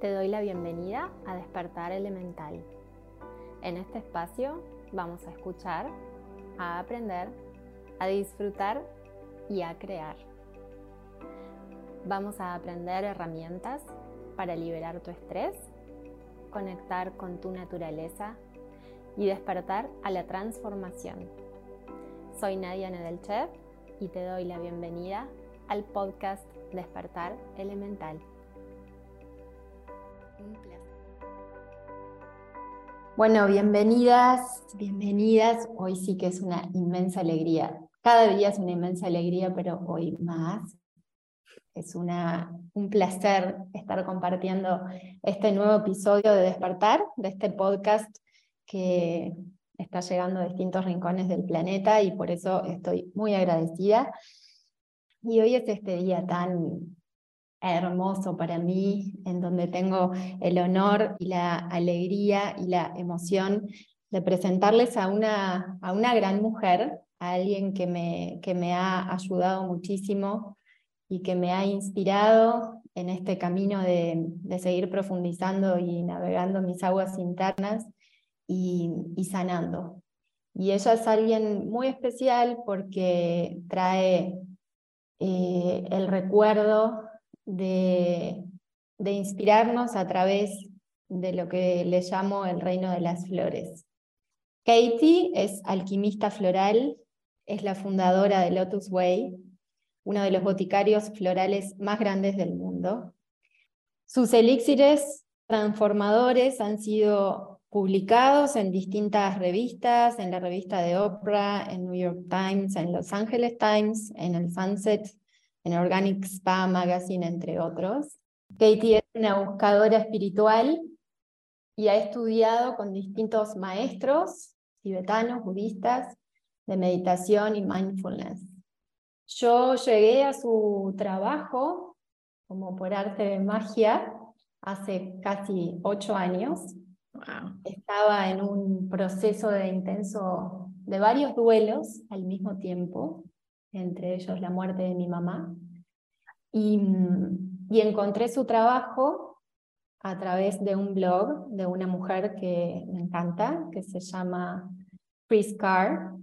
Te doy la bienvenida a Despertar Elemental. En este espacio vamos a escuchar, a aprender, a disfrutar y a crear. Vamos a aprender herramientas para liberar tu estrés, conectar con tu naturaleza y despertar a la transformación. Soy Nadia Nedelchev y te doy la bienvenida al podcast Despertar Elemental. Bueno, bienvenidas, bienvenidas. Hoy sí que es una inmensa alegría. Cada día es una inmensa alegría, pero hoy más. Es una, un placer estar compartiendo este nuevo episodio de Despertar, de este podcast que está llegando a distintos rincones del planeta y por eso estoy muy agradecida. Y hoy es este día tan hermoso para mí, en donde tengo el honor y la alegría y la emoción de presentarles a una, a una gran mujer, a alguien que me, que me ha ayudado muchísimo y que me ha inspirado en este camino de, de seguir profundizando y navegando mis aguas internas y, y sanando. Y ella es alguien muy especial porque trae eh, el recuerdo de, inspirarnos a través de lo que le llamo el reino de las flores. Katie es alquimista floral, es la fundadora de Lotus Way, uno de los boticarios florales más grandes del mundo. Sus elixires transformadores han sido publicados en distintas revistas, en la revista de Oprah, en New York Times, en Los Angeles Times, en el Sunset en Organic Spa Magazine, entre otros. Katie es una buscadora espiritual y ha estudiado con distintos maestros tibetanos, budistas, de meditación y mindfulness. Yo llegué a su trabajo como por arte de magia hace casi ocho años. Estaba en un proceso de intenso, de varios duelos al mismo tiempo entre ellos la muerte de mi mamá. Y, y encontré su trabajo a través de un blog de una mujer que me encanta, que se llama Chris Carr.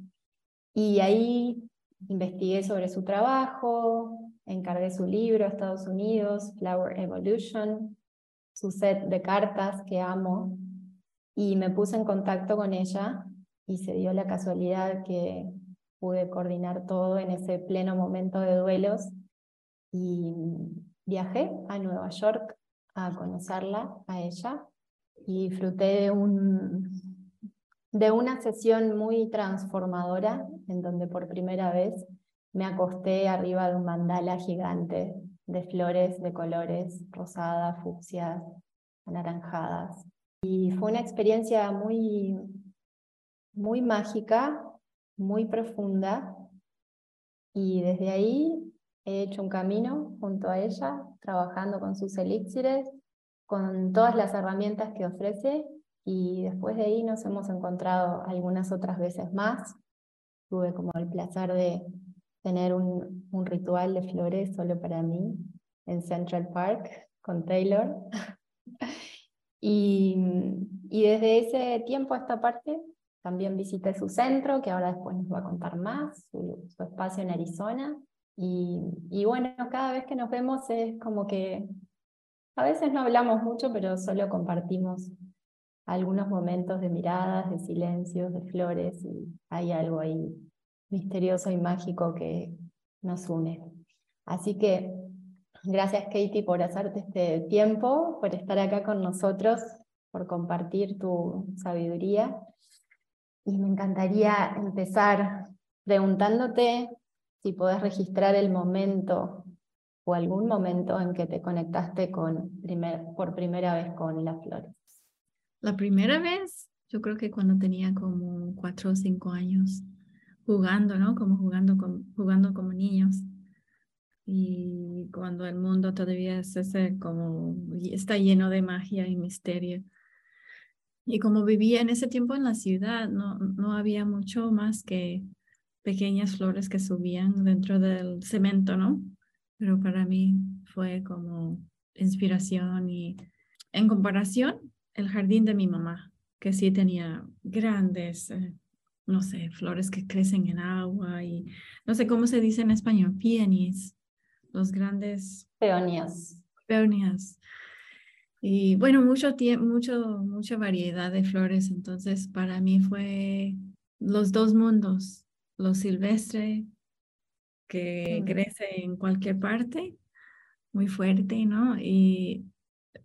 Y ahí investigué sobre su trabajo, encargué su libro Estados Unidos, Flower Evolution, su set de cartas que amo, y me puse en contacto con ella y se dio la casualidad que pude coordinar todo en ese pleno momento de duelos y viajé a Nueva York a conocerla, a ella, y disfruté de, un, de una sesión muy transformadora en donde por primera vez me acosté arriba de un mandala gigante de flores de colores rosadas, fucsias, anaranjadas. Y fue una experiencia muy, muy mágica muy profunda y desde ahí he hecho un camino junto a ella, trabajando con sus elixires, con todas las herramientas que ofrece y después de ahí nos hemos encontrado algunas otras veces más. Tuve como el placer de tener un, un ritual de flores solo para mí en Central Park con Taylor. y, y desde ese tiempo a esta parte también visité su centro, que ahora después nos va a contar más, su, espacio en Arizona. Y, y, bueno, cada vez que nos vemos es como que a veces no hablamos mucho, pero solo compartimos algunos momentos de miradas, de silencios, de flores, y hay algo ahí misterioso y mágico que nos une. Así que gracias Katie por hacerte este tiempo, por estar acá con nosotros, por compartir tu sabiduría y me encantaría empezar preguntándote si podés registrar el momento o algún momento en que te conectaste con por primera vez con las flores. La primera vez, yo creo que cuando tenía como cuatro o cinco años, jugando, ¿no? Como jugando, jugando como niños. Y cuando el mundo todavía es como está lleno de magia y misterio. Y como vivía en ese tiempo en la ciudad, no, no había mucho más que pequeñas flores que subían dentro del cemento, ¿no? Pero para mí fue como inspiración y en comparación, el jardín de mi mamá, que sí tenía grandes, eh, no sé, flores que crecen en agua y no sé cómo se dice en español, peonies, los grandes... Peonías. Peonías. Y bueno, mucho mucho, mucha variedad de flores. Entonces, para mí fue los dos mundos, lo silvestre, que crece en cualquier parte, muy fuerte, ¿no? Y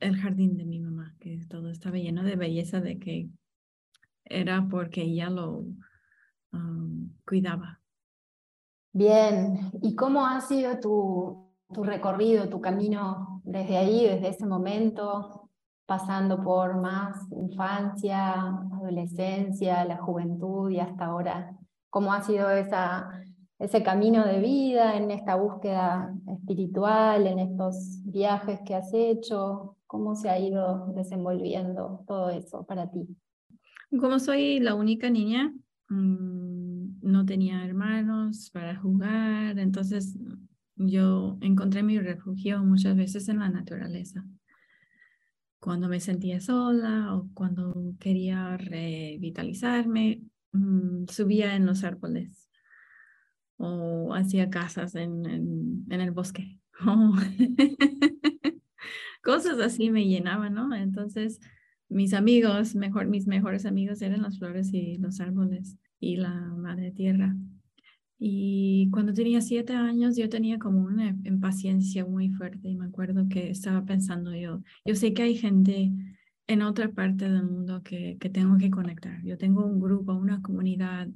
el jardín de mi mamá, que todo estaba lleno de belleza, de que era porque ella lo cuidaba. Bien, ¿y cómo ha sido tu, tu recorrido, tu camino desde ahí, desde ese momento, pasando por más infancia, adolescencia, la juventud y hasta ahora? ¿Cómo ha sido ese camino de vida, en esta búsqueda espiritual, en estos viajes que has hecho? ¿Cómo se ha ido desenvolviendo todo eso para ti? Como soy la única niña, mm, no tenía hermanos para jugar, entonces yo encontré mi refugio muchas veces en la naturaleza. Cuando me sentía sola o cuando quería revitalizarme, mm, subía en los árboles o hacía casas en, en, el bosque. Cosas así me llenaban, ¿no? Entonces, mis amigos, mejor, mis mejores amigos eran las flores y los árboles y la madre tierra. Y cuando tenía siete años yo tenía como una impaciencia muy fuerte y me acuerdo que estaba pensando yo, yo sé que hay gente en otra parte del mundo que, que tengo que conectar. Yo tengo un grupo, una comunidad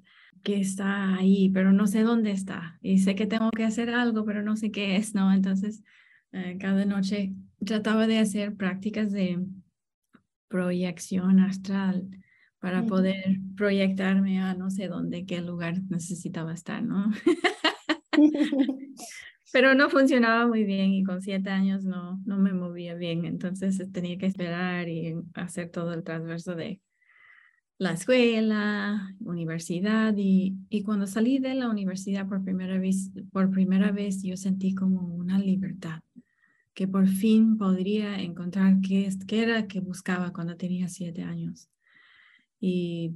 que está ahí, pero no sé dónde está. Y sé que tengo que hacer algo, pero no sé qué es, ¿no? Entonces, eh, cada noche trataba de hacer prácticas de proyección astral para poder proyectarme a no sé dónde, qué lugar necesitaba estar, ¿no? Pero no funcionaba muy bien y con siete años no, no me movía bien, entonces tenía que esperar y hacer todo el transverso de la escuela, universidad y, y cuando salí de la universidad por primera vez, por primera vez yo sentí como una libertad, que por fin podría encontrar qué, qué era que buscaba cuando tenía siete años. Y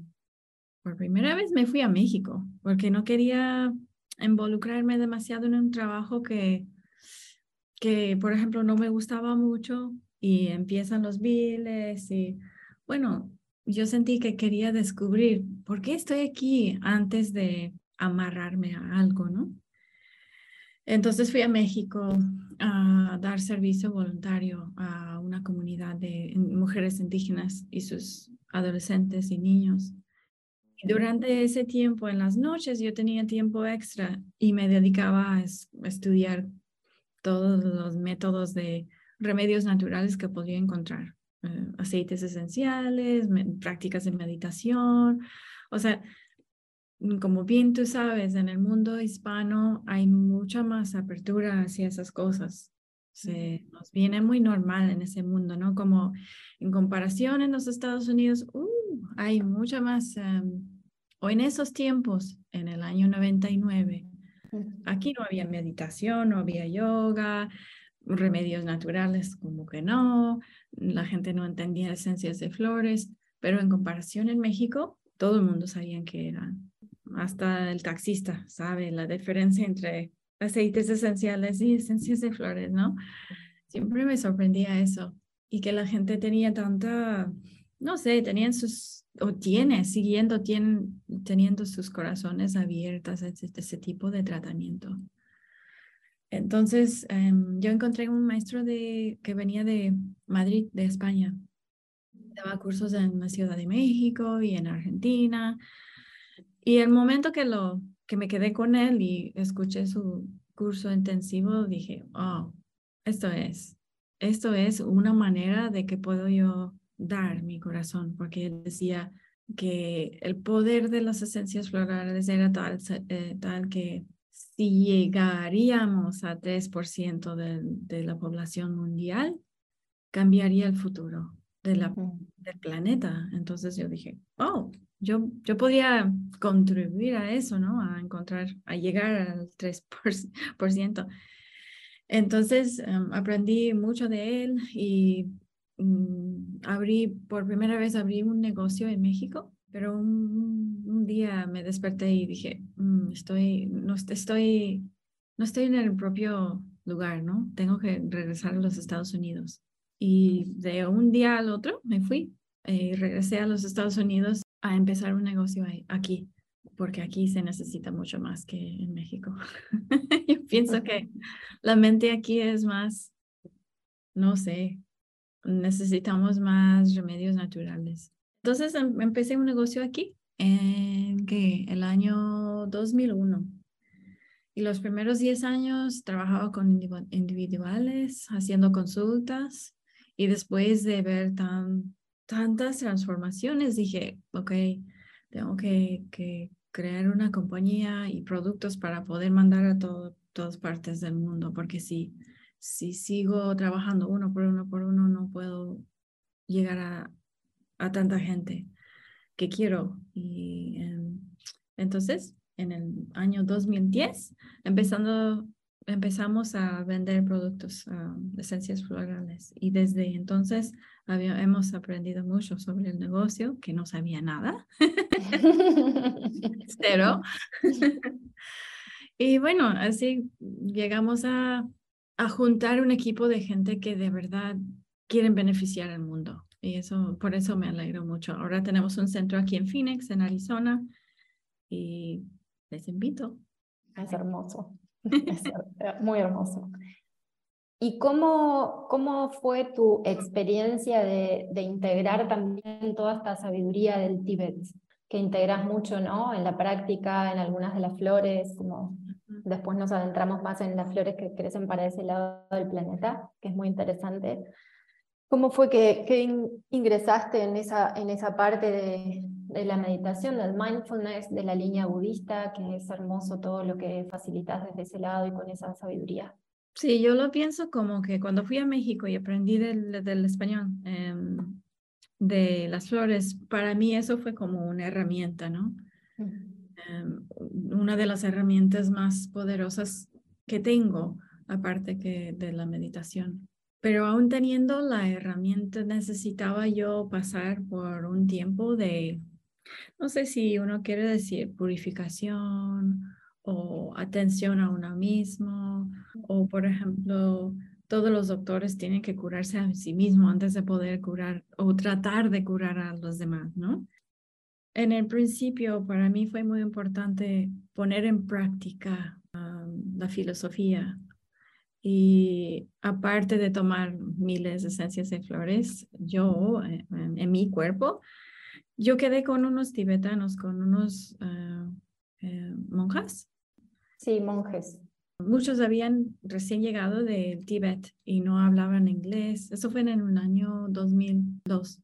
por primera vez me fui a México porque no quería involucrarme demasiado en un trabajo que, que por ejemplo, no me gustaba mucho y empiezan los biles y bueno, yo sentí que quería descubrir por qué estoy aquí antes de amarrarme a algo, ¿no? Entonces fui a México a dar servicio voluntario a una comunidad de mujeres indígenas y sus adolescentes y niños. Y durante ese tiempo, en las noches, yo tenía tiempo extra y me dedicaba a, estudiar todos los métodos de remedios naturales que podía encontrar. Eh, aceites esenciales, prácticas de meditación. O sea, como bien tú sabes, en el mundo hispano hay mucha más apertura hacia esas cosas se nos viene muy normal en ese mundo, ¿no? Como en comparación en los Estados Unidos, uh, hay mucha más, em, o en esos tiempos, en el año 99, aquí no había meditación, no había yoga, remedios naturales como que no, la gente no entendía esencias de flores, pero en comparación en México, todo el mundo sabía que eran. Hasta el taxista sabe la diferencia entre aceites esenciales y esencias de flores, ¿no? Siempre me sorprendía eso y que la gente tenía tanta, no sé, tenían sus, o tiene, siguiendo, tienen, teniendo sus corazones abiertos a ese, tipo de tratamiento. Entonces, em, yo encontré un maestro de, que venía de Madrid, de España. Daba cursos en la Ciudad de México y en Argentina. Y el momento que lo que me quedé con él y escuché su curso intensivo, dije, oh, esto es, esto es una manera de que puedo yo dar mi corazón, porque él decía que el poder de las esencias florales era tal, eh, tal que si llegaríamos a 3% de, de la población mundial, cambiaría el futuro de la, del planeta. Entonces yo dije, oh, yo, yo podía contribuir a eso, ¿no? A encontrar, a llegar al 3%. Entonces em, aprendí mucho de él y mm, abrí, por primera vez abrí un negocio en México, pero un, un día me desperté y dije, mm, estoy, no estoy, no estoy en el propio lugar, ¿no? Tengo que regresar a los Estados Unidos. Y de un día al otro me fui y regresé a los Estados Unidos a empezar un negocio aquí, porque aquí se necesita mucho más que en México. Yo pienso que la mente aquí es más, no sé, necesitamos más remedios naturales. Entonces em, empecé un negocio aquí en que el año 2001. Y los primeros 10 años trabajaba con individuales, haciendo consultas. Y después de ver tan, tantas transformaciones, dije, ok, tengo que, que crear una compañía y productos para poder mandar a todas partes del mundo, porque si, si sigo trabajando uno por uno por uno, no puedo llegar a, a tanta gente que quiero. Y em, entonces, en el año 2010, empezando, empezamos a vender productos de esencias florales. Y desde entonces había, hemos aprendido mucho sobre el negocio, que no sabía nada. Cero. y bueno, así llegamos a, a juntar un equipo de gente que de verdad quieren beneficiar al mundo. Y eso, por eso me alegro mucho. Ahora tenemos un centro aquí en Phoenix, en Arizona, y les invito. Es hermoso, muy hermoso. ¿Y cómo, cómo fue tu experiencia de, de, integrar también toda esta sabiduría del Tíbet? Que integras mucho ¿no? en la práctica, en algunas de las flores, como después nos adentramos más en las flores que crecen para ese lado del planeta, que es muy interesante. ¿Cómo fue que, que ingresaste en esa, en esa parte de, de, la meditación, del mindfulness, de la línea budista, que es hermoso todo lo que facilitas desde ese lado y con esa sabiduría? Sí, yo lo pienso como que cuando fui a México y aprendí del, del español, em, de las flores, para mí eso fue como una herramienta, ¿no? Em, una de las herramientas más poderosas que tengo, aparte que de la meditación. Pero aún teniendo la herramienta, necesitaba yo pasar por un tiempo de, no sé si uno quiere decir purificación o atención a uno mismo, o por ejemplo, todos los doctores tienen que curarse a sí mismos antes de poder curar o tratar de curar a los demás, ¿no? En el principio, para mí fue muy importante poner en práctica la filosofía y aparte de tomar miles de esencias de flores, yo, eh, en, mi cuerpo, yo quedé con unos tibetanos, con unos uh, monjas. Sí, monjes. Muchos habían recién llegado del Tíbet y no hablaban inglés. Eso fue en el año 2002.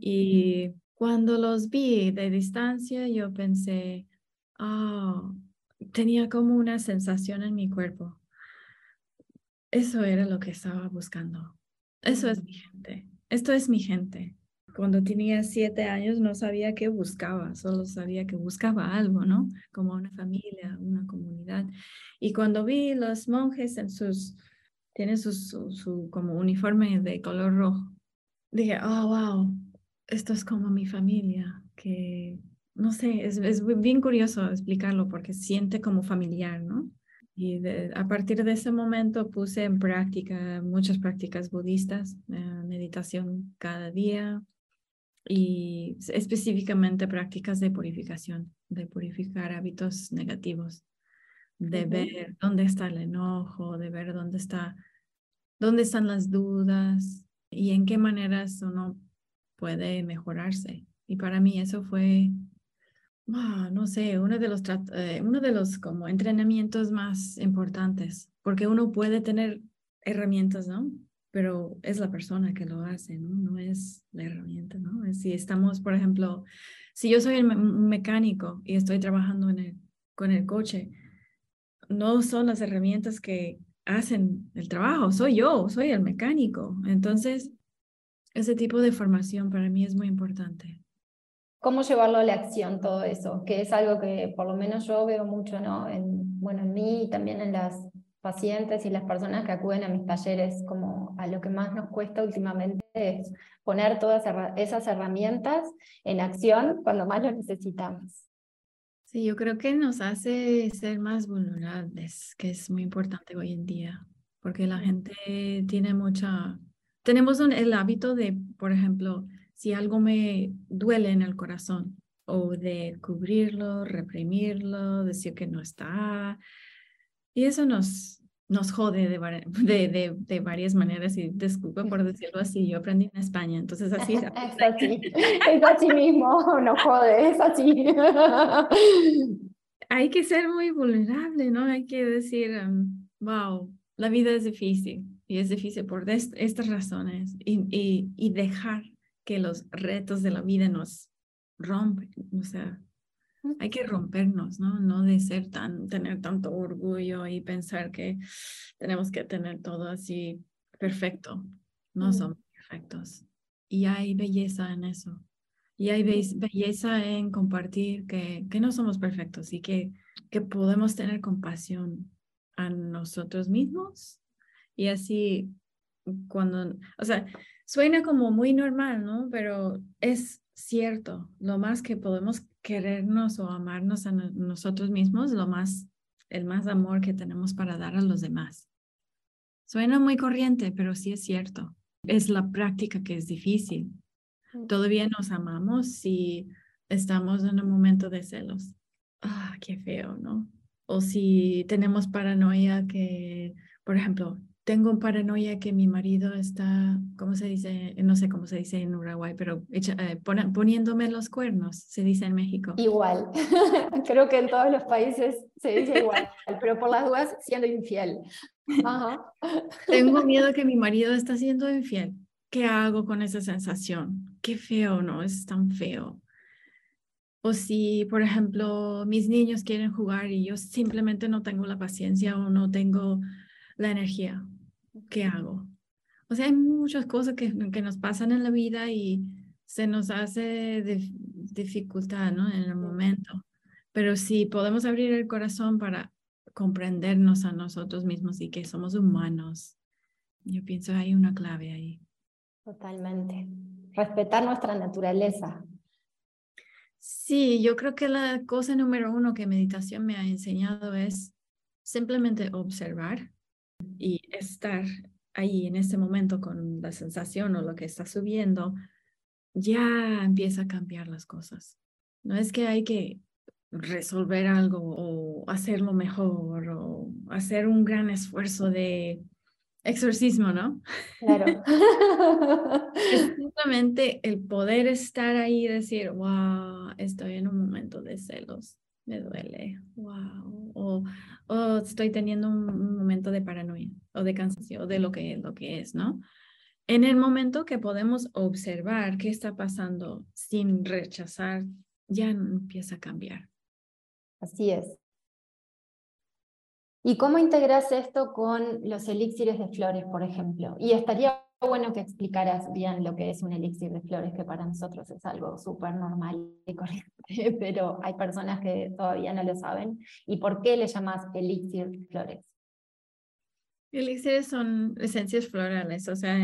Y cuando los vi de distancia, yo pensé, oh, tenía como una sensación en mi cuerpo eso era lo que estaba buscando. Eso es mi gente. Esto es mi gente. Cuando tenía siete años no sabía qué buscaba, solo sabía que buscaba algo, ¿no? Como una familia, una comunidad. Y cuando vi los monjes en sus, tienen su, su, como uniforme de color rojo, dije, oh, wow, esto es como mi familia, que no sé, es, es bien curioso explicarlo porque siente como familiar, ¿no? Y a partir de ese momento puse en práctica muchas prácticas budistas, eh, meditación cada día y específicamente prácticas de purificación, de purificar hábitos negativos, de ver dónde está el enojo, de ver dónde está, dónde están las dudas y en qué maneras uno puede mejorarse. Y para mí eso fue Ah, no sé, uno de los, eh, uno de los como entrenamientos más importantes, porque uno puede tener herramientas, ¿no? Pero es la persona que lo hace, ¿no? No es la herramienta, ¿no? Si estamos, por ejemplo, si yo soy el mecánico y estoy trabajando en el, con el coche, no son las herramientas que hacen el trabajo, soy yo, soy el mecánico. Entonces, ese tipo de formación para mí es muy importante cómo llevarlo a la acción todo eso, que es algo que por lo menos yo veo mucho ¿no? en, bueno, en mí y también en las pacientes y las personas que acuden a mis talleres, como a lo que más nos cuesta últimamente es poner todas esas herramientas en acción cuando más lo necesitamos. Sí, yo creo que nos hace ser más vulnerables, que es muy importante hoy en día, porque la gente tiene mucha, tenemos el hábito de, por ejemplo, si algo me duele en el corazón, o de cubrirlo, reprimirlo, decir que no está, y eso nos, nos jode de, de, de, varias maneras y disculpa por decirlo así, yo aprendí en España, entonces así es. así, es así mismo, no jode, es así. Hay que ser muy vulnerable, ¿no? Hay que decir, wow, la vida es difícil y es difícil por estas razones y, y, y dejar que los retos de la vida nos rompen, o sea, hay que rompernos, ¿no? No de ser tan, tener tanto orgullo y pensar que tenemos que tener todo así perfecto. No somos perfectos. Y hay belleza en eso. Y hay belleza en compartir que, que no somos perfectos y que, que podemos tener compasión a nosotros mismos. Y así, cuando, o sea, suena como muy normal, ¿no? Pero es cierto, lo más que podemos querernos o amarnos a nosotros mismos, lo más, el más amor que tenemos para dar a los demás. Suena muy corriente, pero sí es cierto. Es la práctica que es difícil. Todavía nos amamos si estamos en un momento de celos. Ah, qué feo, ¿no? O si tenemos paranoia que, por ejemplo, tengo paranoia que mi marido está, ¿cómo se dice? No sé cómo se dice en Uruguay, pero eh, poniéndome los cuernos, se dice en México. Igual, creo que en todos los países se dice igual, pero por las dudas siendo infiel. Tengo miedo que mi marido está siendo infiel. ¿Qué hago con esa sensación? Qué feo, ¿no? Es tan feo. O si, por ejemplo, mis niños quieren jugar y yo simplemente no tengo la paciencia o no tengo la energía ¿qué hago? O sea, hay muchas cosas que, que nos pasan en la vida y se nos hace dificultad, ¿no? En el momento. Pero si podemos abrir el corazón para comprendernos a nosotros mismos y que somos humanos, yo pienso hay una clave ahí. Totalmente. Respetar nuestra naturaleza. Sí, yo creo que la cosa número uno que meditación me ha enseñado es simplemente observar y estar ahí en ese momento con la sensación o lo que está subiendo, ya empieza a cambiar las cosas. No es que hay que resolver algo o hacerlo mejor o hacer un gran esfuerzo de exorcismo, ¿no? Claro. es simplemente el poder estar ahí y decir, wow, estoy en un momento de celos me duele, wow, o, estoy teniendo un, momento de paranoia o de cansancio de lo que, lo que es, ¿no? En el momento que podemos observar qué está pasando sin rechazar, ya empieza a cambiar. Así es. ¿Y cómo integras esto con los elixires de flores, por ejemplo? Y estaría bueno que explicaras bien lo que es un elixir de flores, que para nosotros es algo súper normal y corriente, pero hay personas que todavía no lo saben. ¿Y por qué le llamas elixir de flores? Elixires son esencias florales, o sea,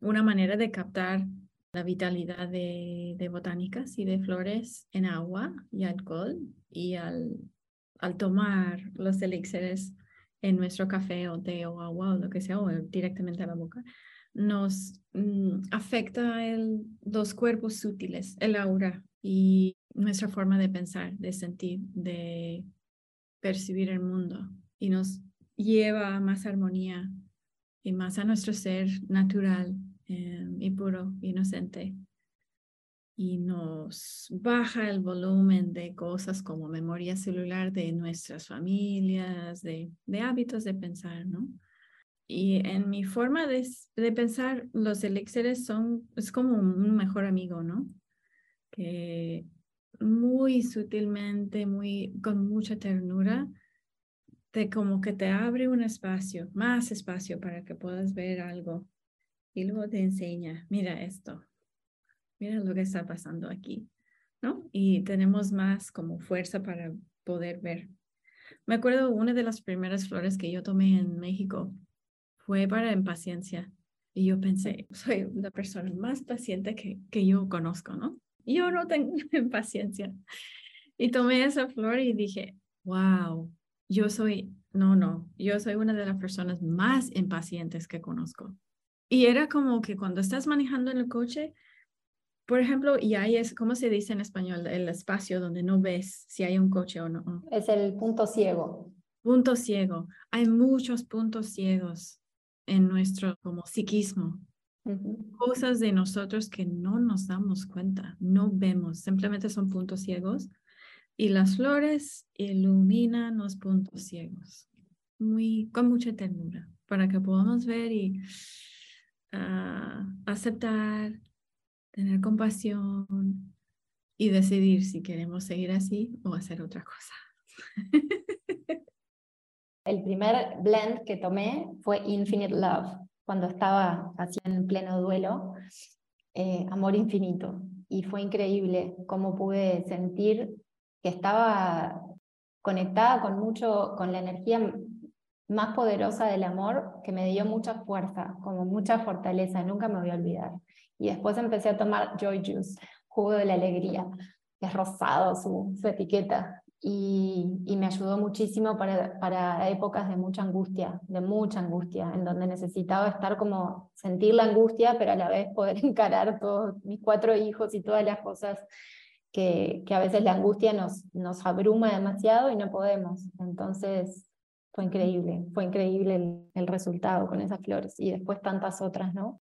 una manera de captar la vitalidad de, de botánicas y de flores en agua y alcohol y al, al tomar los elixires en nuestro café o té o agua o lo que sea, o directamente a la boca, nos mm, afecta el, los cuerpos sutiles, el aura y nuestra forma de pensar, de sentir, de percibir el mundo. Y nos lleva a más armonía y más a nuestro ser natural eh, y puro, inocente y nos baja el volumen de cosas como memoria celular de nuestras familias, de, de hábitos de pensar, ¿no? Y en mi forma de, de, pensar, los elixires son, es como un mejor amigo, ¿no? Que muy sutilmente, muy, con mucha ternura, te como que te abre un espacio, más espacio para que puedas ver algo. Y luego te enseña, mira esto, mira lo que está pasando aquí, ¿no? Y tenemos más como fuerza para poder ver. Me acuerdo una de las primeras flores que yo tomé en México fue para impaciencia. Y yo pensé, soy la persona más paciente que, que yo conozco, ¿no? Yo no tengo paciencia. Y tomé esa flor y dije, wow, yo soy, no, no, yo soy una de las personas más impacientes que conozco. Y era como que cuando estás manejando en el coche, por ejemplo, y ahí es, ¿cómo se dice en español? El espacio donde no ves si hay un coche o no. Es el punto ciego. Punto ciego. Hay muchos puntos ciegos en nuestro como psiquismo. Cosas de nosotros que no nos damos cuenta, no vemos, simplemente son puntos ciegos. Y las flores iluminan los puntos ciegos, muy, con mucha ternura, para que podamos ver y ah, aceptar, tener compasión y decidir si queremos seguir así o hacer otra cosa. El primer blend que tomé fue Infinite Love, cuando estaba así en pleno duelo, eh, Amor Infinito. Y fue increíble cómo pude sentir que estaba conectada con mucho, con la energía más poderosa del amor, que me dio mucha fuerza, como mucha fortaleza, nunca me voy a olvidar. Y después empecé a tomar Joy Juice, jugo de la alegría, que es rosado su, su etiqueta. Y, y, me ayudó muchísimo para, para épocas de mucha angustia, de mucha angustia, en donde necesitaba estar como sentir la angustia, pero a la vez poder encarar todos mis cuatro hijos y todas las cosas que, que a veces la angustia nos, nos abruma demasiado y no podemos. Entonces fue increíble, fue increíble el, el resultado con esas flores y después tantas otras, ¿no?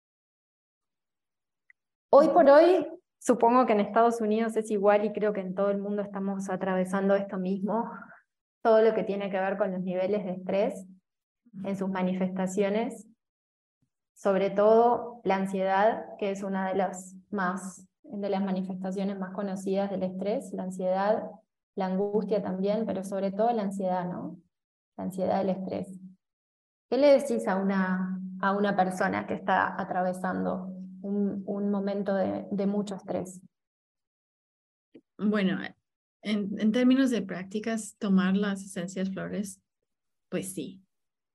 Hoy por hoy, supongo que en Estados Unidos es igual y creo que en todo el mundo estamos atravesando esto mismo, todo lo que tiene que ver con los niveles de estrés en sus manifestaciones, sobre todo la ansiedad, que es una de las más de las manifestaciones más conocidas del estrés, la ansiedad, la angustia también, pero sobre todo la ansiedad, ¿no? La ansiedad del estrés. ¿Qué le decís a una, a una persona que está atravesando un, momento de, de, mucho estrés. Bueno, en, términos de prácticas, tomar las esencias flores, pues sí.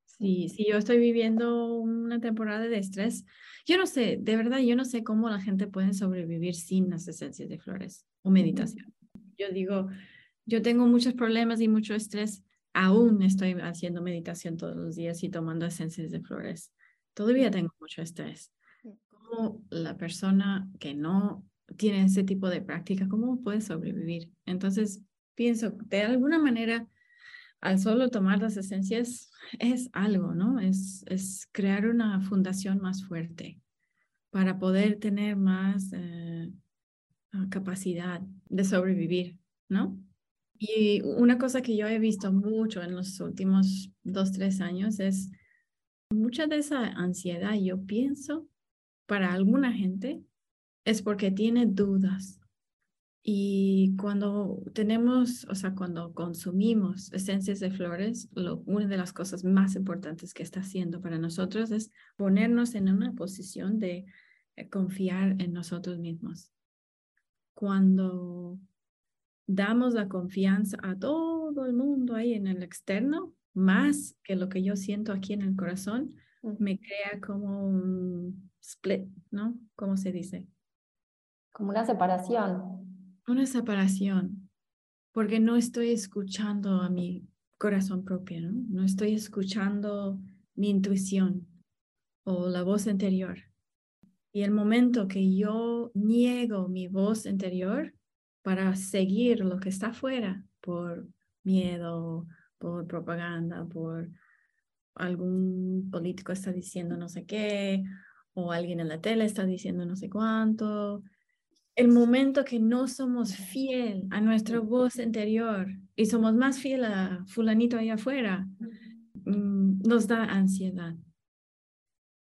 Sí, si yo estoy viviendo una temporada de estrés, yo no sé, de verdad, yo no sé cómo la gente puede sobrevivir sin las esencias de flores o meditación. Yo digo, yo tengo muchos problemas y mucho estrés, aún estoy haciendo meditación todos los días y tomando esencias de flores. Todavía tengo mucho estrés la persona que no tiene ese tipo de práctica, cómo puede sobrevivir. Entonces, pienso, de alguna manera, al solo tomar las esencias es algo, ¿no? Es, es crear una fundación más fuerte para poder tener más eh, capacidad de sobrevivir, ¿no? Y una cosa que yo he visto mucho en los últimos dos, tres años es mucha de esa ansiedad, yo pienso para alguna gente es porque tiene dudas. Y cuando tenemos, o sea, cuando consumimos esencias de flores, lo, una de las cosas más importantes que está haciendo para nosotros es ponernos en una posición de eh, confiar en nosotros mismos. Cuando damos la confianza a todo el mundo ahí en el externo, más que lo que yo siento aquí en el corazón, me crea como un split, ¿no? ¿Cómo se dice? Como una separación. Una separación, porque no estoy escuchando a mi corazón propio, ¿no? No estoy escuchando mi intuición o la voz interior. Y el momento que yo niego mi voz interior para seguir lo que está afuera por miedo, por propaganda, por algún político está diciendo no sé qué, o alguien en la tele está diciendo no sé cuánto. El momento que no somos fiel a nuestra voz interior y somos más fiel a fulanito ahí afuera, mm, nos da ansiedad.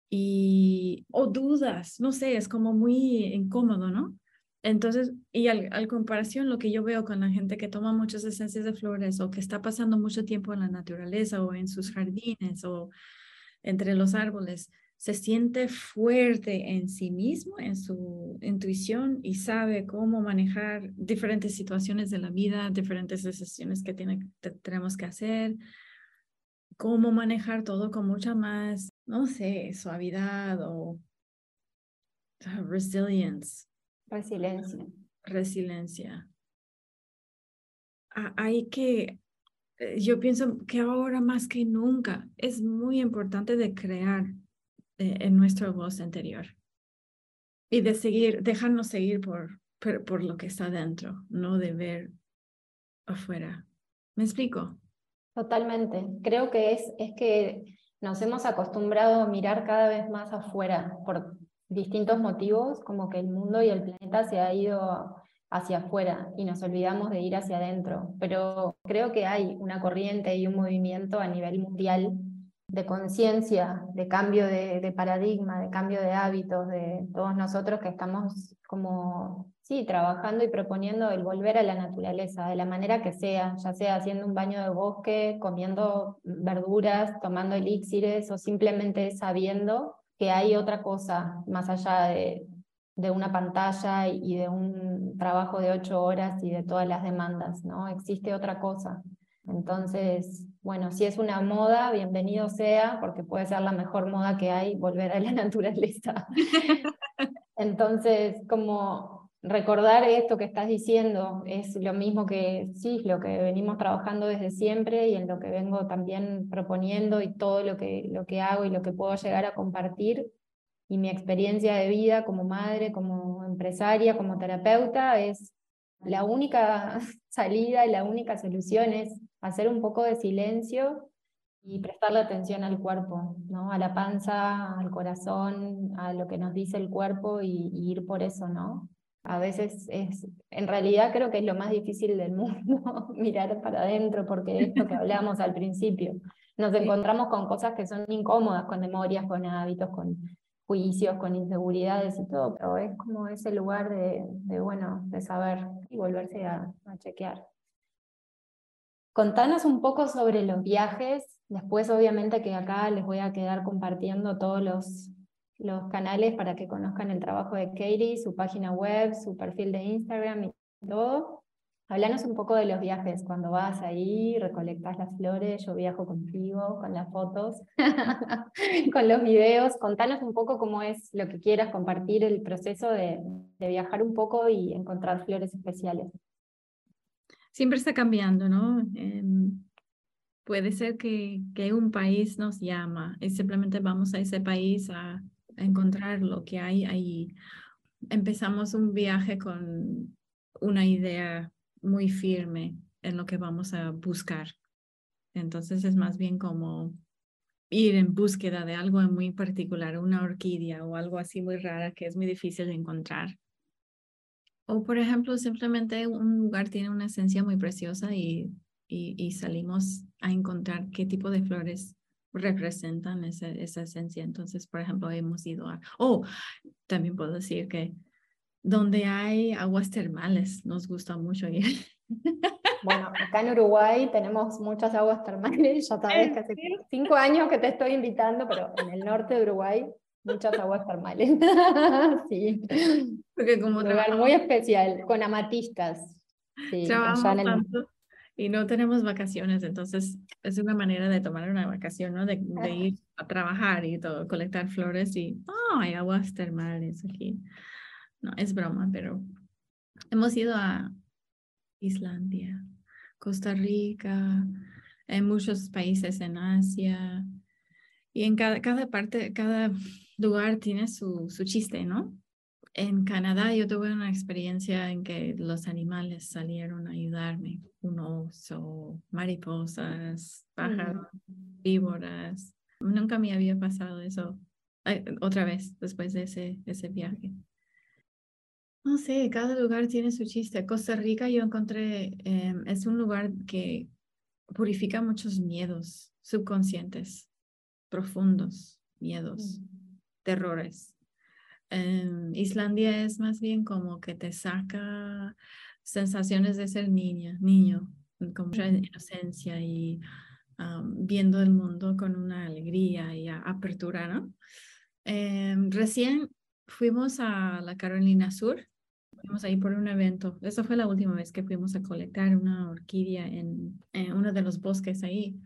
Y, o dudas, no sé, es como muy incómodo, ¿no? Entonces, y al, comparación, lo que yo veo con la gente que toma muchas esencias de flores o que está pasando mucho tiempo en la naturaleza o en sus jardines o entre los árboles, se siente fuerte en sí mismo, en su intuición y sabe cómo manejar diferentes situaciones de la vida, diferentes decisiones que tiene, tenemos que hacer, cómo manejar todo con mucha más no sé, suavidad o uh, resilience. Resiliencia. Resiliencia. hay que, eh, yo pienso que ahora más que nunca es muy importante de crear eh, en nuestra voz interior y de seguir, dejarnos seguir por, por, por lo que está dentro, no de ver afuera. ¿Me explico? Totalmente. Creo que es, es que nos hemos acostumbrado a mirar cada vez más afuera por distintos motivos, como que el mundo y el planeta se ha ido hacia afuera y nos olvidamos de ir hacia adentro. Pero creo que hay una corriente y un movimiento a nivel mundial de conciencia, de cambio de, paradigma, de cambio de hábitos de todos nosotros que estamos como, sí, trabajando y proponiendo el volver a la naturaleza, de la manera que sea, ya sea haciendo un baño de bosque, comiendo verduras, tomando elixires o simplemente sabiendo que hay otra cosa más allá de, de una pantalla y de un trabajo de ocho horas y de todas las demandas, ¿no? Existe otra cosa. Entonces, bueno, si es una moda, bienvenido sea, porque puede ser la mejor moda que hay, volver a la naturaleza. Entonces, como recordar esto que estás diciendo es lo mismo que, sí, lo que venimos trabajando desde siempre y en lo que vengo también proponiendo y todo lo que, lo que hago y lo que puedo llegar a compartir y mi experiencia de vida como madre, como empresaria, como terapeuta es la única salida y la única solución es hacer un poco de silencio y prestarle atención al cuerpo, ¿no? a la panza, al corazón, a lo que nos dice el cuerpo y, ir por eso, ¿no? A veces es, en realidad creo que es lo más difícil del mundo, mirar para adentro, porque es lo que hablamos al principio. Nos encontramos con cosas que son incómodas, con memorias, con hábitos, con juicios, con inseguridades y todo, pero es como ese lugar de, bueno, de saber y volverse a, chequear. Contanos un poco sobre los viajes. Después, obviamente, que acá les voy a quedar compartiendo todos los, los canales para que conozcan el trabajo de Katie, su página web, su perfil de Instagram y todo. Hablanos un poco de los viajes, cuando vas ahí, recolectas las flores, yo viajo contigo, con las fotos, con los videos. Contanos un poco cómo es lo que quieras compartir, el proceso de, viajar un poco y encontrar flores especiales siempre está cambiando, ¿no? Em, puede ser que un país nos llama y simplemente vamos a ese país a, encontrar lo que hay ahí. Empezamos un viaje con una idea muy firme en lo que vamos a buscar. Entonces es más bien como ir en búsqueda de algo muy particular, una orquídea o algo así muy rara que es muy difícil de encontrar. O por ejemplo, simplemente un lugar tiene una esencia muy preciosa y, y, salimos a encontrar qué tipo de flores representan esa, esa esencia. Entonces, por ejemplo, hemos ido a... Oh, también puedo decir que donde hay aguas termales, nos gusta mucho ir. Bueno, acá en Uruguay tenemos muchas aguas termales, ya sabes que hace cinco años que te estoy invitando, pero en el norte de Uruguay muchas aguas termales. sí. Porque como un lugar muy especial, con amatistas. Sí, trabajamos tanto y no tenemos vacaciones, entonces es una manera de tomar una vacación, ¿no? De, de ir a trabajar y todo, colectar flores y, oh, hay aguas termales aquí. No, es broma, pero hemos ido a Islandia, Costa Rica, en muchos países en Asia y en cada, cada parte, cada lugar tiene su, su chiste, ¿no? En Canadá yo tuve una experiencia en que los animales salieron a ayudarme, un oso, mariposas, pájaros, víboras. Nunca me había pasado eso otra vez después de ese, ese viaje. No sé, cada lugar tiene su chiste. Costa Rica yo encontré, em, es un lugar que purifica muchos miedos subconscientes, profundos miedos. Mm terrores. Islandia es más bien como que te saca sensaciones de ser niña, niño, con mucha inocencia y viendo el mundo con una alegría y apertura, ¿no? Em, recién fuimos a la Carolina Sur, fuimos ahí por un evento. Esa fue la última vez que fuimos a colectar una orquídea en, en uno de los bosques ahí.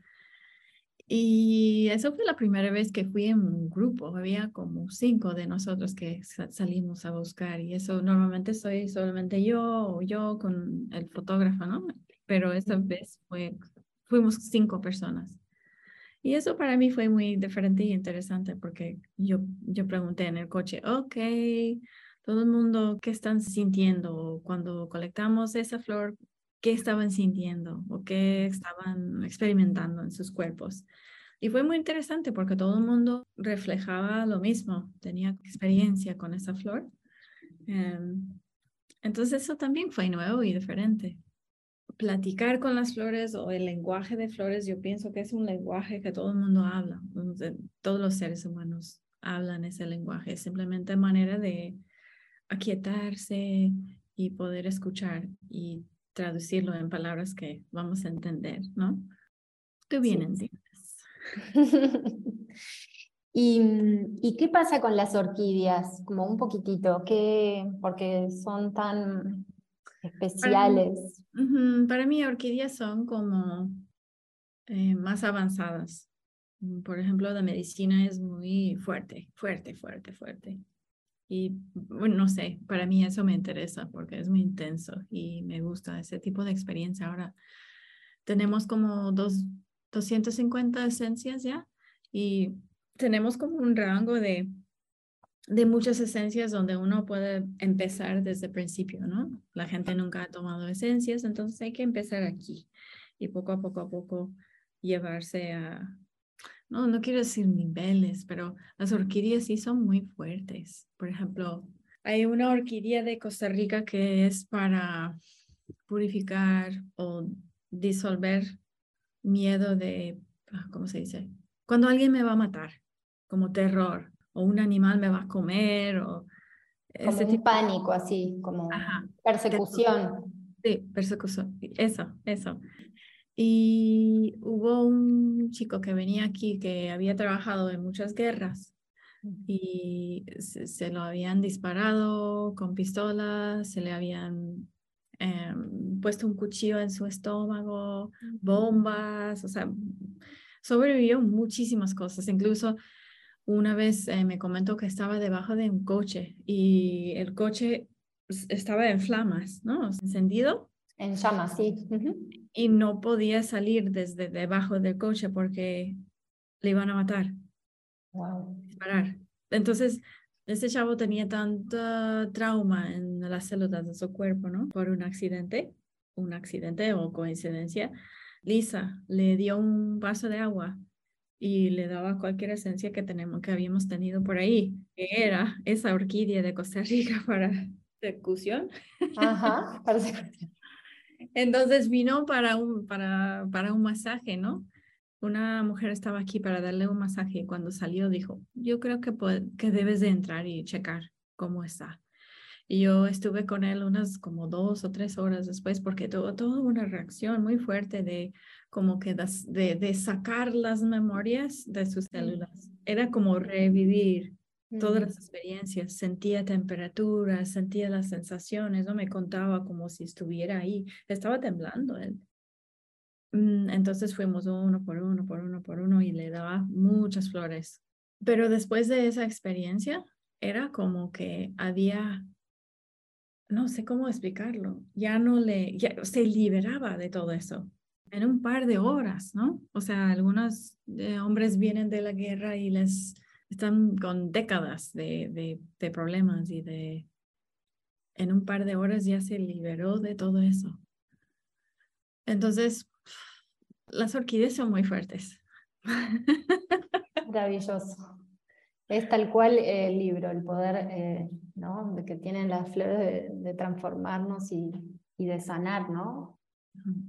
Y eso fue la primera vez que fui en un grupo. Había como cinco de nosotros que salimos a buscar y eso normalmente soy solamente yo o yo con el fotógrafo, ¿no? Pero esa vez fue, fuimos cinco personas. Y eso para mí fue muy diferente y interesante porque yo, yo pregunté en el coche, ok, todo el mundo, ¿qué están sintiendo cuando colectamos esa flor? qué estaban sintiendo o qué estaban experimentando en sus cuerpos. Y fue muy interesante porque todo el mundo reflejaba lo mismo, tenía experiencia con esa flor. Em, entonces eso también fue nuevo y diferente. Platicar con las flores o el lenguaje de flores, yo pienso que es un lenguaje que todo el mundo habla, todos los seres humanos hablan ese lenguaje, es simplemente manera de aquietarse y poder escuchar y traducirlo en palabras que vamos a entender, ¿no? Tú bien entiendes. ¿Y, ¿Y, qué pasa con las orquídeas? Como un poquitito, ¿qué? porque son tan especiales. Para mí, orquídeas son como eh, más avanzadas. Por ejemplo, la medicina es muy fuerte, fuerte, fuerte, fuerte. Y bueno, no sé, para mí eso me interesa porque es muy intenso y me gusta ese tipo de experiencia. Ahora tenemos como dos, 250 esencias ya y tenemos como un rango de, de muchas esencias donde uno puede empezar desde el principio, ¿no? La gente nunca ha tomado esencias, entonces hay que empezar aquí y poco a poco a poco llevarse a, no, no quiero decir niveles, pero las orquídeas sí son muy fuertes. Por ejemplo, hay una orquídea de Costa Rica que es para purificar o disolver miedo de, ah, ¿cómo se dice? Cuando alguien me va a matar, como terror, o un animal me va a comer, o... Como ese un pánico, así, como persecución. Sí, persecución, eso, eso. Y hubo un chico que venía aquí que había trabajado en muchas guerras y se, lo habían disparado con pistolas, se le habían em, puesto un cuchillo en su estómago, bombas, o sea, sobrevivió muchísimas cosas. Incluso una vez eh, me comentó que estaba debajo de un coche y el coche estaba en flamas, ¿no? Encendido. En llamas, sí y no podía salir desde debajo del coche porque le iban a matar. Wow. Disparar. Entonces, ese chavo tenía tanto trauma en las células de su cuerpo, ¿no? Por un accidente, un accidente o coincidencia. Lisa le dio un vaso de agua y le daba cualquier esencia que tenemos, que habíamos tenido por ahí, que era esa orquídea de Costa Rica para persecución. Ajá, persecución. Entonces vino para un, para, para un masaje, ¿no? Una mujer estaba aquí para darle un masaje y cuando salió dijo, yo creo que, que debes de entrar y checar cómo está. Y yo estuve con él unas como dos o tres horas después porque tuvo toda una reacción muy fuerte de como que de, de sacar las memorias de sus células. Era como revivir todas las experiencias, sentía temperatura, sentía las sensaciones, no me contaba como si estuviera ahí, estaba temblando él. Mm, entonces fuimos uno por uno, por uno, por uno y le daba muchas flores. Pero después de esa experiencia, era como que había, no sé cómo explicarlo, ya no le, ya se liberaba de todo eso en un par de horas, ¿no? O sea, algunos eh, hombres vienen de la guerra y les están con décadas de, de, problemas y de, en un par de horas ya se liberó de todo eso. Entonces, las orquídeas son muy fuertes. Maravilloso. Es tal cual el libro, el poder eh, ¿no? que tienen las flores de, de transformarnos y, y, de sanar, ¿no?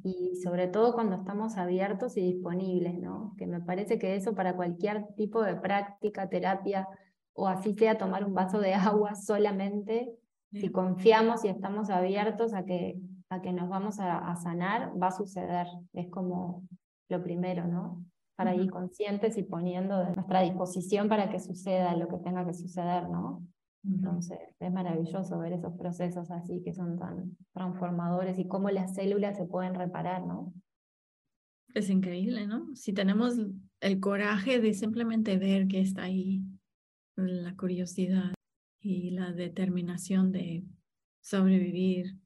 Y sobre todo cuando estamos abiertos y disponibles, ¿no? Que me parece que eso para cualquier tipo de práctica, terapia, o así sea tomar un vaso de agua solamente, si confiamos y estamos abiertos a que, a que nos vamos a, sanar, va a suceder. Es como lo primero, ¿no? Para ir conscientes y poniendo de nuestra disposición para que suceda lo que tenga que suceder, ¿no? Entonces, es maravilloso ver esos procesos así que son tan transformadores y cómo las células se pueden reparar, ¿no? Es increíble, ¿no? Si tenemos el coraje de simplemente ver que está ahí, la curiosidad y la determinación de sobrevivir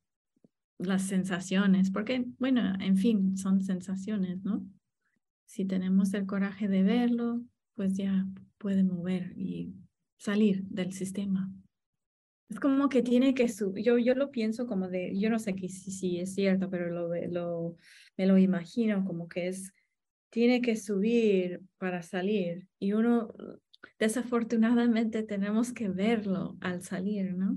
las sensaciones, porque, bueno, en fin, son sensaciones, ¿no? Si tenemos el coraje de verlo, pues ya puede mover y salir del sistema. Es como que tiene que subir, yo, yo lo pienso como de, yo no sé si, si es cierto, pero lo, lo, me lo imagino como que es, tiene que subir para salir y uno, desafortunadamente tenemos que verlo al salir, ¿no?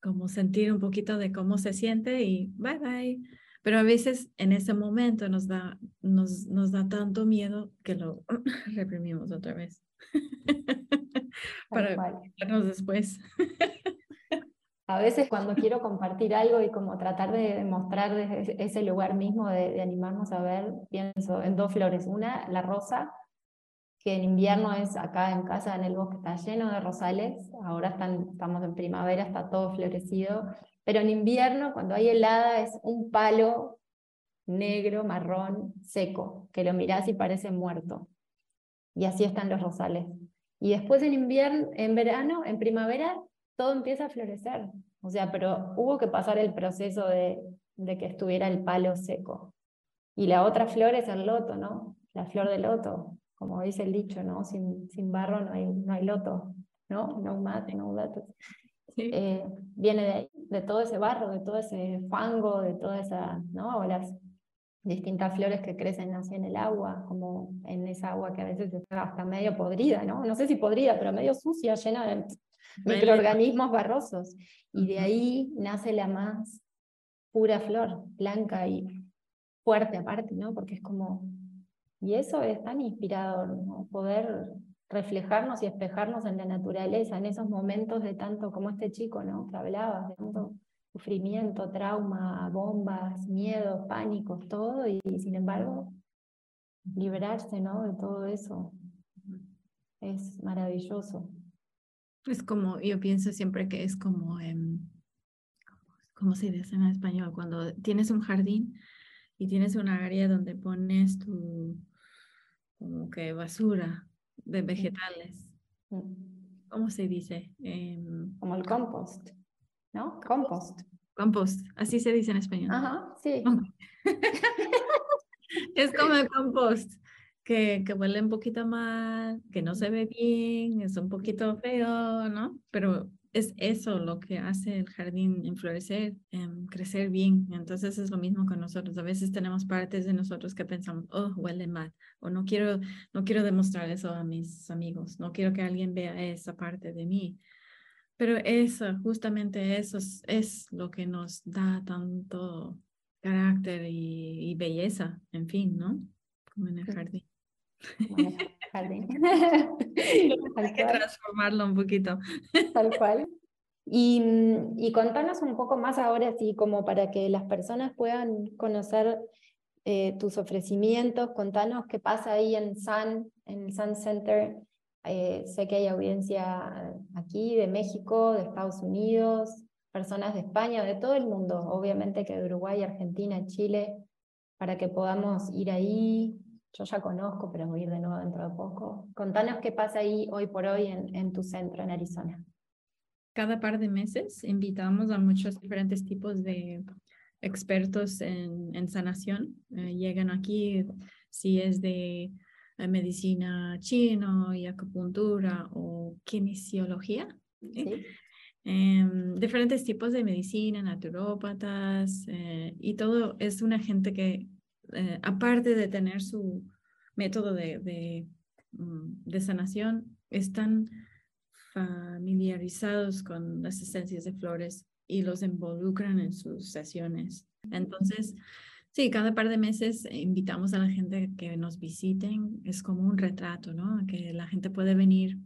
Como sentir un poquito de cómo se siente y bye bye. Pero a veces en ese momento nos da, nos, nos da tanto miedo que lo reprimimos otra vez. para vernos después. A veces cuando quiero compartir algo y como tratar de demostrar desde ese lugar mismo, de, animarnos a ver, pienso en dos flores. Una, la rosa, que en invierno es acá en casa, en el bosque, está lleno de rosales. Ahora están, estamos en primavera, está todo florecido. Pero en invierno, cuando hay helada, es un palo negro, marrón, seco, que lo mirás y parece muerto. Y así están los rosales. Y después en invierno, en verano, en primavera, todo empieza a florecer. O sea, pero hubo que pasar el proceso de, que estuviera el palo seco. Y la otra flor es el loto, ¿no? La flor de loto, como dice el dicho, ¿no? Sin, sin barro no hay, loto, ¿no? No mate, no loto. Eh, viene de, de todo ese barro, de todo ese fango, de toda esa, ¿no? O las distintas flores que crecen así en el agua, como en esa agua que a veces está hasta medio podrida, ¿no? No sé si podrida, pero medio sucia, llena de microorganismos barrosos. Y de ahí nace la más pura flor, blanca y fuerte aparte, ¿no? Porque es como... Y eso es tan inspirador, ¿no? Poder reflejarnos y espejarnos en la naturaleza, en esos momentos de tanto, como este chico, ¿no? Que hablaba, de tanto sufrimiento, trauma, bombas, miedos, pánicos, todo, y, sin embargo, liberarse, ¿no? De todo eso es maravilloso. Es como, yo pienso siempre que es como, eh, ¿cómo se dice en español? Cuando tienes un jardín y tienes una área donde pones tu, como que basura de vegetales. ¿Cómo se dice? Em, como el compost, ¿no? Compost. Compost, así se dice en español. Ajá, sí. es como el compost que, que huele un poquito mal, que no se ve bien, es un poquito feo, ¿no? Pero es eso lo que hace el jardín florecer, em, crecer bien. Entonces es lo mismo con nosotros. A veces tenemos partes de nosotros que pensamos, oh, huele mal, o no quiero, no quiero demostrar eso a mis amigos, no quiero que alguien vea esa parte de mí. Pero eso, justamente eso es, es lo que nos da tanto carácter y, y belleza, en fin, ¿no? Como en el jardín. Hay que transformarlo un poquito. Tal cual. Y, y, contanos un poco más ahora, así como para que las personas puedan conocer eh, tus ofrecimientos, contanos qué pasa ahí en Sun, en el Sun Center. Eh, sé que hay audiencia aquí de México, de Estados Unidos, personas de España, de todo el mundo, obviamente que de Uruguay, Argentina, Chile, para que podamos ir ahí, yo ya conozco, pero voy a ir de nuevo dentro de poco. Contanos qué pasa ahí hoy por hoy en, en tu centro en Arizona. Cada par de meses invitamos a muchos diferentes tipos de expertos en, en sanación. Eh, llegan aquí si es de eh, medicina chino y acupuntura o kinesiología. ¿sí? Em, diferentes tipos de medicina, naturópatas, eh, y todo es una gente que eh, aparte de tener su método de, mm, de, sanación, están familiarizados con las esencias de flores y los involucran en sus sesiones. Entonces, sí, cada par de meses invitamos a la gente que nos visiten. Es como un retrato, ¿no? Que la gente puede venir.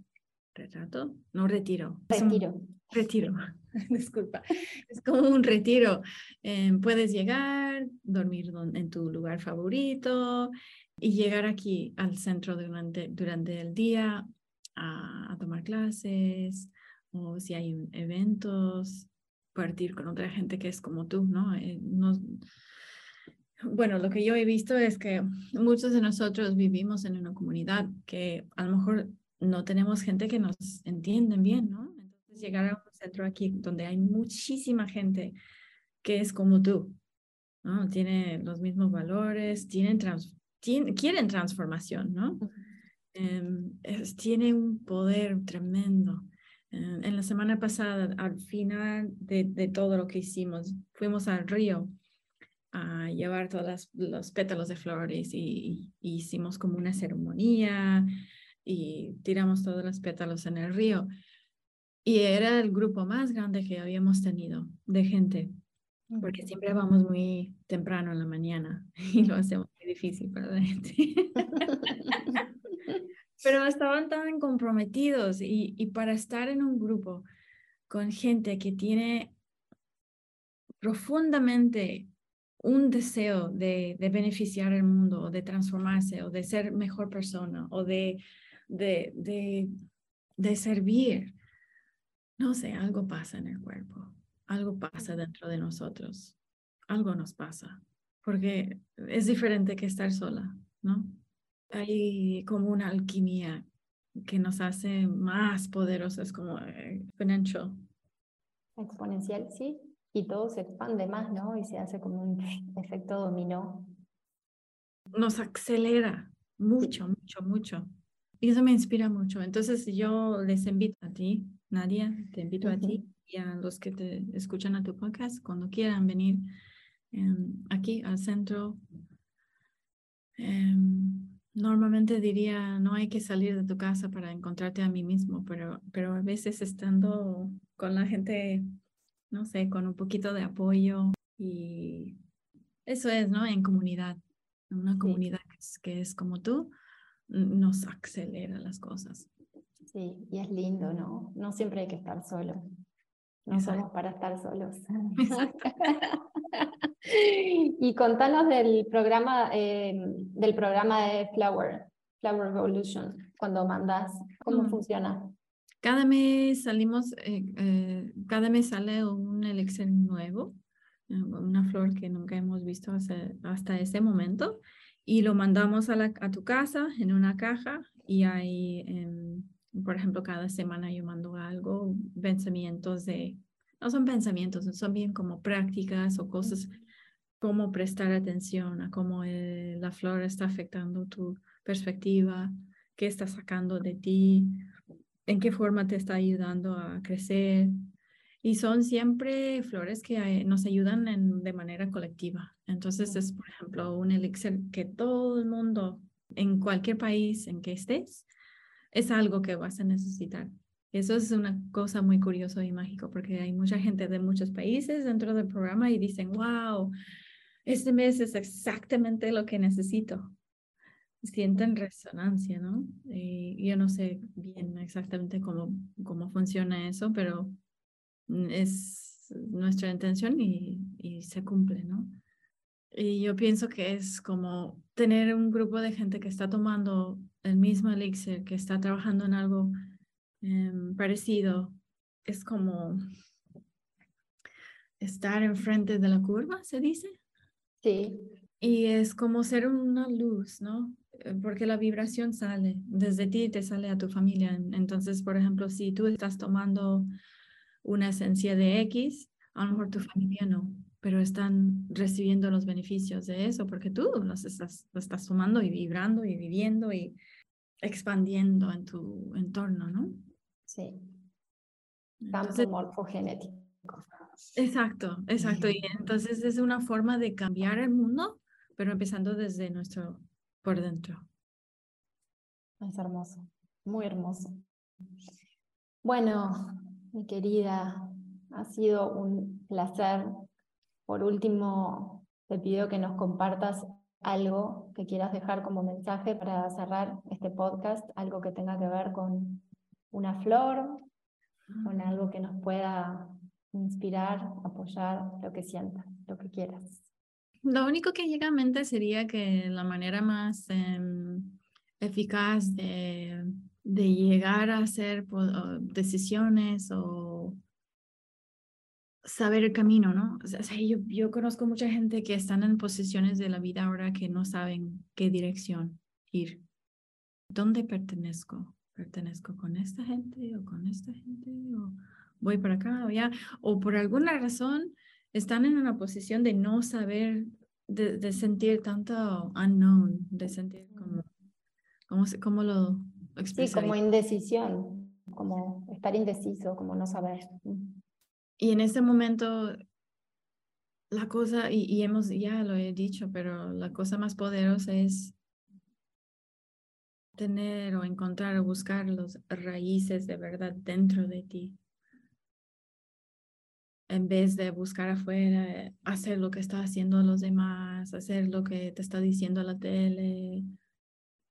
¿Retrato? No, retiro. Retiro. Retiro. disculpa, es como un retiro. Eh, puedes llegar, dormir en tu lugar favorito y llegar aquí al centro durante, el día a, tomar clases o si hay eventos, partir con otra gente que es como tú, ¿no? Eh, bueno, lo que yo he visto es que muchos de nosotros vivimos en una comunidad que a lo mejor no tenemos gente que nos entienden bien, ¿no? Llegar a un centro aquí donde hay muchísima gente que es como tú, ¿no? Tiene los mismos valores, tienen, quieren transformación, ¿no? Em, tiene un poder tremendo. Eh, en la semana pasada, al final de, de, todo lo que hicimos, fuimos al río a llevar todos los pétalos de flores y, y, hicimos como una ceremonia y tiramos todos los pétalos en el río. Y era el grupo más grande que habíamos tenido de gente, porque siempre vamos muy temprano en la mañana y lo hacemos muy difícil para la gente. Pero estaban tan comprometidos y, y para estar en un grupo con gente que tiene profundamente un deseo de, de, beneficiar el mundo, o de transformarse, o de ser mejor persona, o de, de, de, de servir. No sé, algo pasa en el cuerpo, algo pasa dentro de nosotros, algo nos pasa, porque es diferente que estar sola, ¿no? Hay como una alquimia que nos hace más poderosas, como exponencial. Exponencial, sí, y todo se expande más, ¿no? Y se hace como un efecto dominó. Nos acelera mucho, mucho, mucho. Y eso me inspira mucho. Entonces yo les invito a ti, Nadia, te invito a ti y a los que te escuchan a tu podcast, cuando quieran venir em, aquí al centro. Em, normalmente diría, no hay que salir de tu casa para encontrarte a mí mismo, pero, pero a veces estando con la gente, no sé, con un poquito de apoyo y eso es, ¿no? En comunidad, una comunidad que, es, que es como tú, nos acelera las cosas. Sí, y es lindo, ¿no? No siempre hay que estar solo. No somos para estar solos. y contanos del programa, eh, del programa de Flower, Flower Revolution, cuando mandas, ¿cómo mm. funciona? Cada mes salimos, eh, eh, cada mes sale un elixir nuevo, una flor que nunca hemos visto hasta ese momento y lo mandamos a, la, a tu casa en una caja y hay, por ejemplo, cada semana yo mando algo, pensamientos de, no son pensamientos, son bien como prácticas o cosas, como prestar atención a cómo eh, la flor está afectando tu perspectiva, qué está sacando de ti, en qué forma te está ayudando a crecer, y son siempre flores que eh, nos ayudan en, de manera colectiva. Entonces es, por ejemplo, un elixir que todo el mundo, en cualquier país en que estés, es algo que vas a necesitar. Eso es una cosa muy curiosa y mágico porque hay mucha gente de muchos países dentro del programa y dicen, wow, este mes es exactamente lo que necesito. Sienten resonancia, ¿no? Y yo no sé bien exactamente cómo, cómo funciona eso, pero es nuestra intención y, y se cumple, ¿no? Y yo pienso que es como tener un grupo de gente que está tomando el mismo elixir, que está trabajando en algo em, parecido. Es como estar enfrente de la curva, se dice. Sí. Y es como ser una luz, ¿no? Eh, porque la vibración sale desde ti, te sale a tu familia. Entonces, por ejemplo, si tú estás tomando una esencia de X, a lo mejor tu familia no, pero están recibiendo los beneficios de eso porque tú los estás, estás sumando y vibrando y viviendo y expandiendo en tu entorno, ¿no? Sí. Campo morfogenético. Exacto, exacto. Y entonces es una forma de cambiar el mundo, pero empezando desde nuestro por dentro. Es hermoso, muy hermoso. Bueno, mi querida. Ha sido un placer. Por último, te pido que nos compartas algo que quieras dejar como mensaje para cerrar este podcast, algo que tenga que ver con una flor, con algo que nos pueda inspirar, apoyar, lo que sientas, lo que quieras. Lo único que llega a mente sería que la manera más em, eficaz de de llegar a hacer decisiones o saber el camino, ¿no? O sea, yo, yo conozco mucha gente que están en posiciones de la vida ahora que no saben qué dirección ir. ¿Dónde pertenezco? ¿Pertenezco con esta gente o con esta gente? ¿O voy para acá o ya? O por alguna razón están en una posición de no saber, de, sentir tanto unknown, de sentir como, ¿cómo, cómo lo Sí, como indecisión, como estar indeciso, como no saber. Y en ese momento, la cosa, y, hemos, ya lo he dicho, pero la cosa más poderosa es tener o encontrar o buscar los raíces de verdad dentro de ti. En vez de buscar afuera, hacer lo que está haciendo los demás, hacer lo que te está diciendo la tele,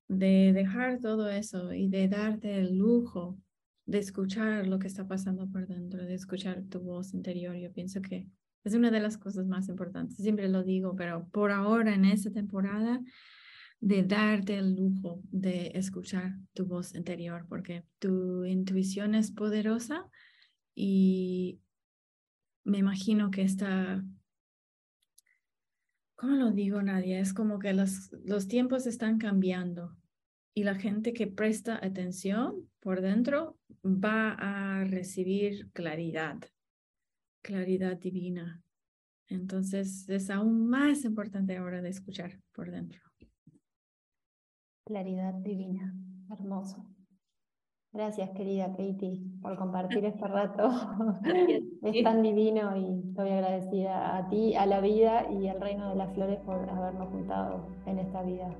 de dejar todo eso y de darte el lujo de escuchar lo que está pasando por dentro, de escuchar tu voz interior. Yo pienso que es una de las cosas más importantes. Siempre lo digo, pero por ahora en esta temporada, de darte el lujo de escuchar tu voz interior, porque tu intuición es poderosa y me imagino que está, ¿cómo lo digo, Nadia? Es como que los, los tiempos están cambiando y la gente que presta atención por dentro va a recibir claridad, claridad divina. Entonces es aún más importante ahora de escuchar por dentro. Claridad divina, hermoso. Gracias, querida Katie, por compartir este rato. es tan divino y estoy agradecida a ti, a la vida y al reino de las flores por habernos juntado en esta vida.